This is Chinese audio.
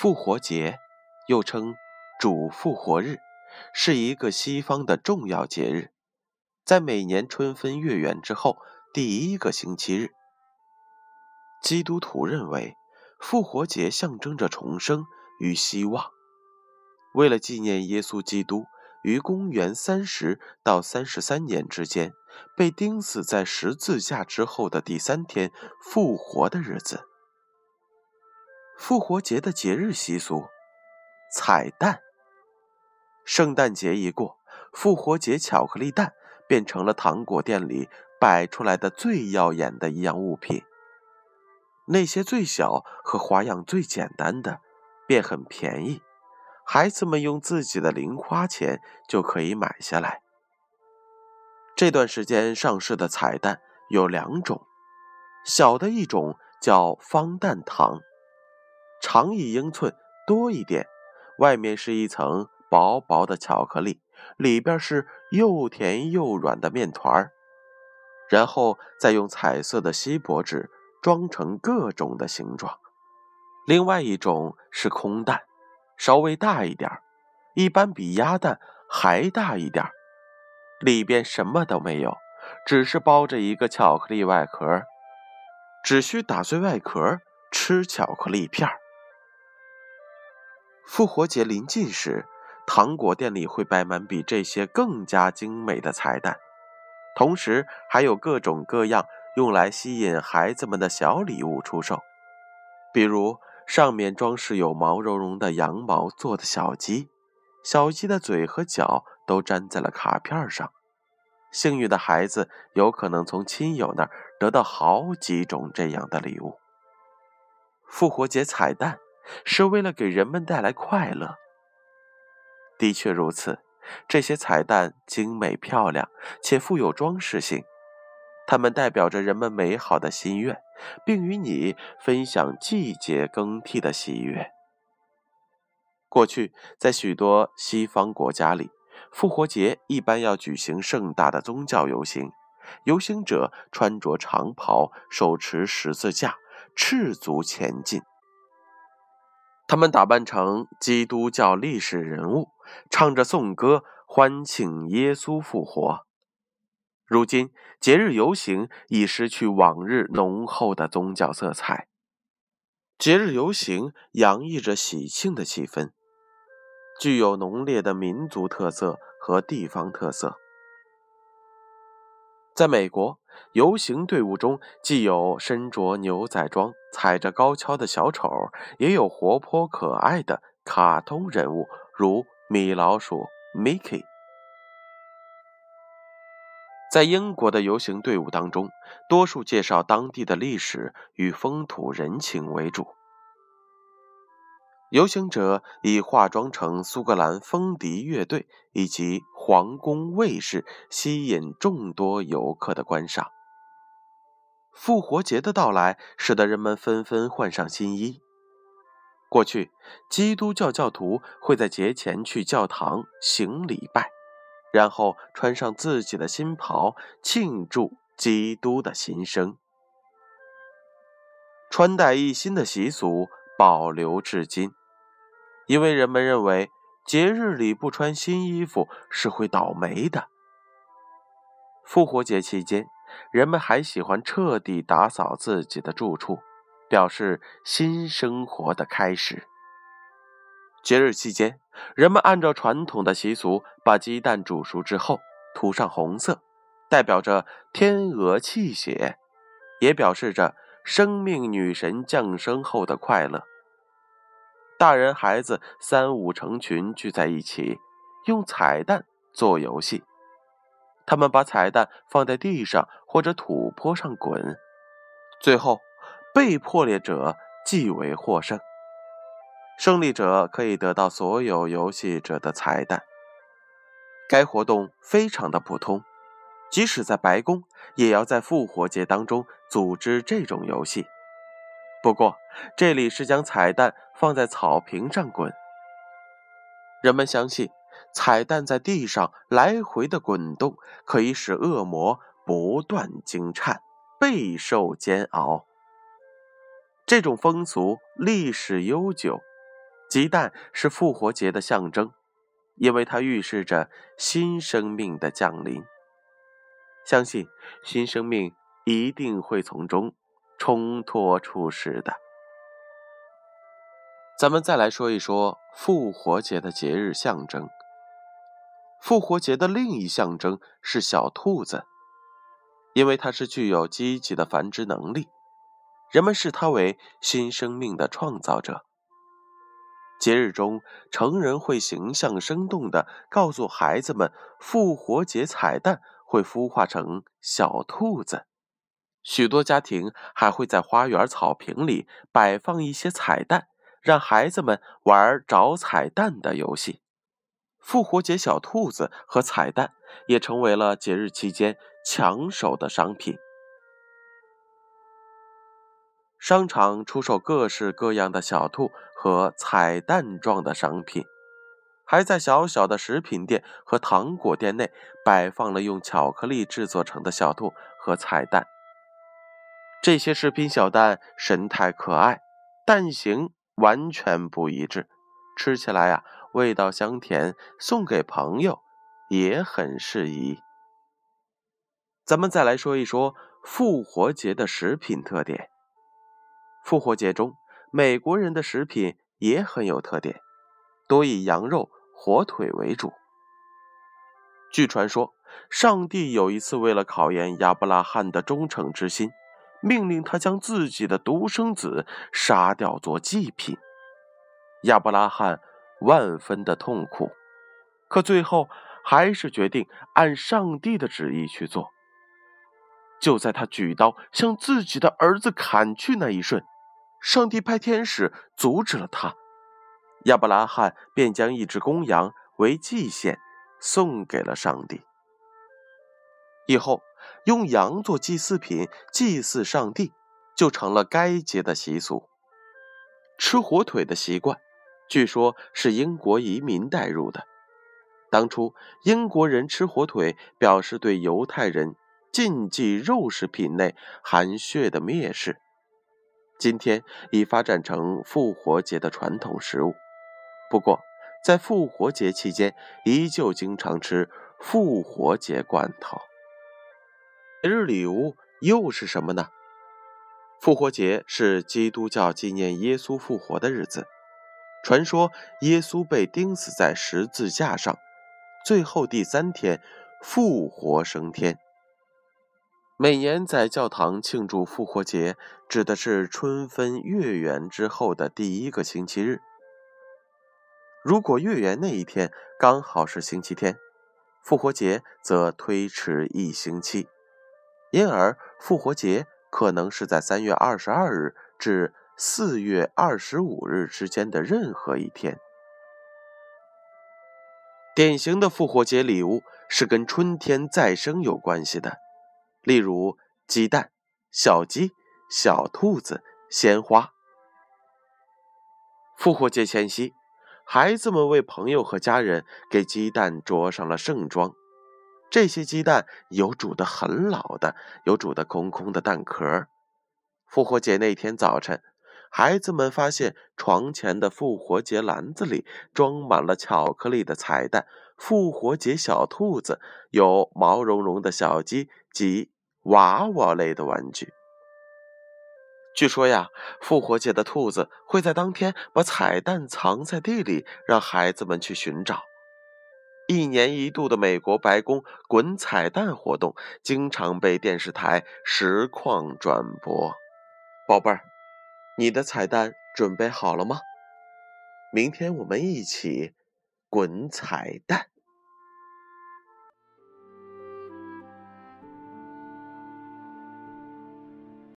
复活节又称主复活日，是一个西方的重要节日，在每年春分月圆之后第一个星期日。基督徒认为，复活节象征着重生与希望。为了纪念耶稣基督于公元三十到三十三年之间被钉死在十字架之后的第三天复活的日子。复活节的节日习俗，彩蛋。圣诞节一过，复活节巧克力蛋变成了糖果店里摆出来的最耀眼的一样物品。那些最小和花样最简单的，便很便宜，孩子们用自己的零花钱就可以买下来。这段时间上市的彩蛋有两种，小的一种叫方蛋糖。长一英寸多一点，外面是一层薄薄的巧克力，里边是又甜又软的面团儿，然后再用彩色的锡箔纸装成各种的形状。另外一种是空蛋，稍微大一点一般比鸭蛋还大一点里边什么都没有，只是包着一个巧克力外壳，只需打碎外壳吃巧克力片儿。复活节临近时，糖果店里会摆满比这些更加精美的彩蛋，同时还有各种各样用来吸引孩子们的小礼物出售，比如上面装饰有毛茸茸的羊毛做的小鸡，小鸡的嘴和脚都粘在了卡片上，幸运的孩子有可能从亲友那儿得到好几种这样的礼物。复活节彩蛋。是为了给人们带来快乐。的确如此，这些彩蛋精美漂亮且富有装饰性，它们代表着人们美好的心愿，并与你分享季节更替的喜悦。过去，在许多西方国家里，复活节一般要举行盛大的宗教游行，游行者穿着长袍，手持十字架，赤足前进。他们打扮成基督教历史人物，唱着颂歌，欢庆耶稣复活。如今，节日游行已失去往日浓厚的宗教色彩，节日游行洋溢着喜庆的气氛，具有浓烈的民族特色和地方特色。在美国，游行队伍中既有身着牛仔装、踩着高跷的小丑，也有活泼可爱的卡通人物，如米老鼠 Mickey。在英国的游行队伍当中，多数介绍当地的历史与风土人情为主。游行者以化妆成苏格兰风笛乐队以及皇宫卫士，吸引众多游客的观赏。复活节的到来，使得人们纷纷换上新衣。过去，基督教教徒会在节前去教堂行礼拜，然后穿上自己的新袍，庆祝基督的新生。穿戴一新的习俗保留至今。因为人们认为节日里不穿新衣服是会倒霉的。复活节期间，人们还喜欢彻底打扫自己的住处，表示新生活的开始。节日期间，人们按照传统的习俗，把鸡蛋煮熟之后涂上红色，代表着天鹅泣血，也表示着生命女神降生后的快乐。大人孩子三五成群聚在一起，用彩蛋做游戏。他们把彩蛋放在地上或者土坡上滚，最后被破裂者即为获胜。胜利者可以得到所有游戏者的彩蛋。该活动非常的普通，即使在白宫，也要在复活节当中组织这种游戏。不过，这里是将彩蛋放在草坪上滚。人们相信，彩蛋在地上来回的滚动，可以使恶魔不断惊颤，备受煎熬。这种风俗历史悠久，鸡蛋是复活节的象征，因为它预示着新生命的降临。相信新生命一定会从中冲脱出世的。咱们再来说一说复活节的节日象征。复活节的另一象征是小兔子，因为它是具有积极的繁殖能力，人们视它为新生命的创造者。节日中，成人会形象生动地告诉孩子们，复活节彩蛋会孵化成小兔子。许多家庭还会在花园草坪里摆放一些彩蛋。让孩子们玩找彩蛋的游戏，复活节小兔子和彩蛋也成为了节日期间抢手的商品。商场出售各式各样的小兔和彩蛋状的商品，还在小小的食品店和糖果店内摆放了用巧克力制作成的小兔和彩蛋。这些食品小蛋神态可爱，蛋形。完全不一致，吃起来呀，味道香甜，送给朋友也很适宜。咱们再来说一说复活节的食品特点。复活节中，美国人的食品也很有特点，多以羊肉、火腿为主。据传说，上帝有一次为了考验亚伯拉罕的忠诚之心。命令他将自己的独生子杀掉做祭品。亚伯拉罕万分的痛苦，可最后还是决定按上帝的旨意去做。就在他举刀向自己的儿子砍去那一瞬，上帝派天使阻止了他。亚伯拉罕便将一只公羊为祭献送给了上帝。以后。用羊做祭祀品祭祀上帝，就成了该节的习俗。吃火腿的习惯，据说是英国移民带入的。当初英国人吃火腿，表示对犹太人禁忌肉食品内含血的蔑视。今天已发展成复活节的传统食物。不过，在复活节期间，依旧经常吃复活节罐头。节日礼物又是什么呢？复活节是基督教纪念耶稣复活的日子。传说耶稣被钉死在十字架上，最后第三天复活升天。每年在教堂庆祝复活节，指的是春分月圆之后的第一个星期日。如果月圆那一天刚好是星期天，复活节则推迟一星期。因而，复活节可能是在三月二十二日至四月二十五日之间的任何一天。典型的复活节礼物是跟春天再生有关系的，例如鸡蛋、小鸡、小兔子、鲜花。复活节前夕，孩子们为朋友和家人给鸡蛋着上了盛装。这些鸡蛋有煮的很老的，有煮的空空的蛋壳。复活节那天早晨，孩子们发现床前的复活节篮子里装满了巧克力的彩蛋、复活节小兔子、有毛茸茸的小鸡及娃娃类的玩具。据说呀，复活节的兔子会在当天把彩蛋藏在地里，让孩子们去寻找。一年一度的美国白宫滚彩蛋活动，经常被电视台实况转播。宝贝儿，你的彩蛋准备好了吗？明天我们一起滚彩蛋。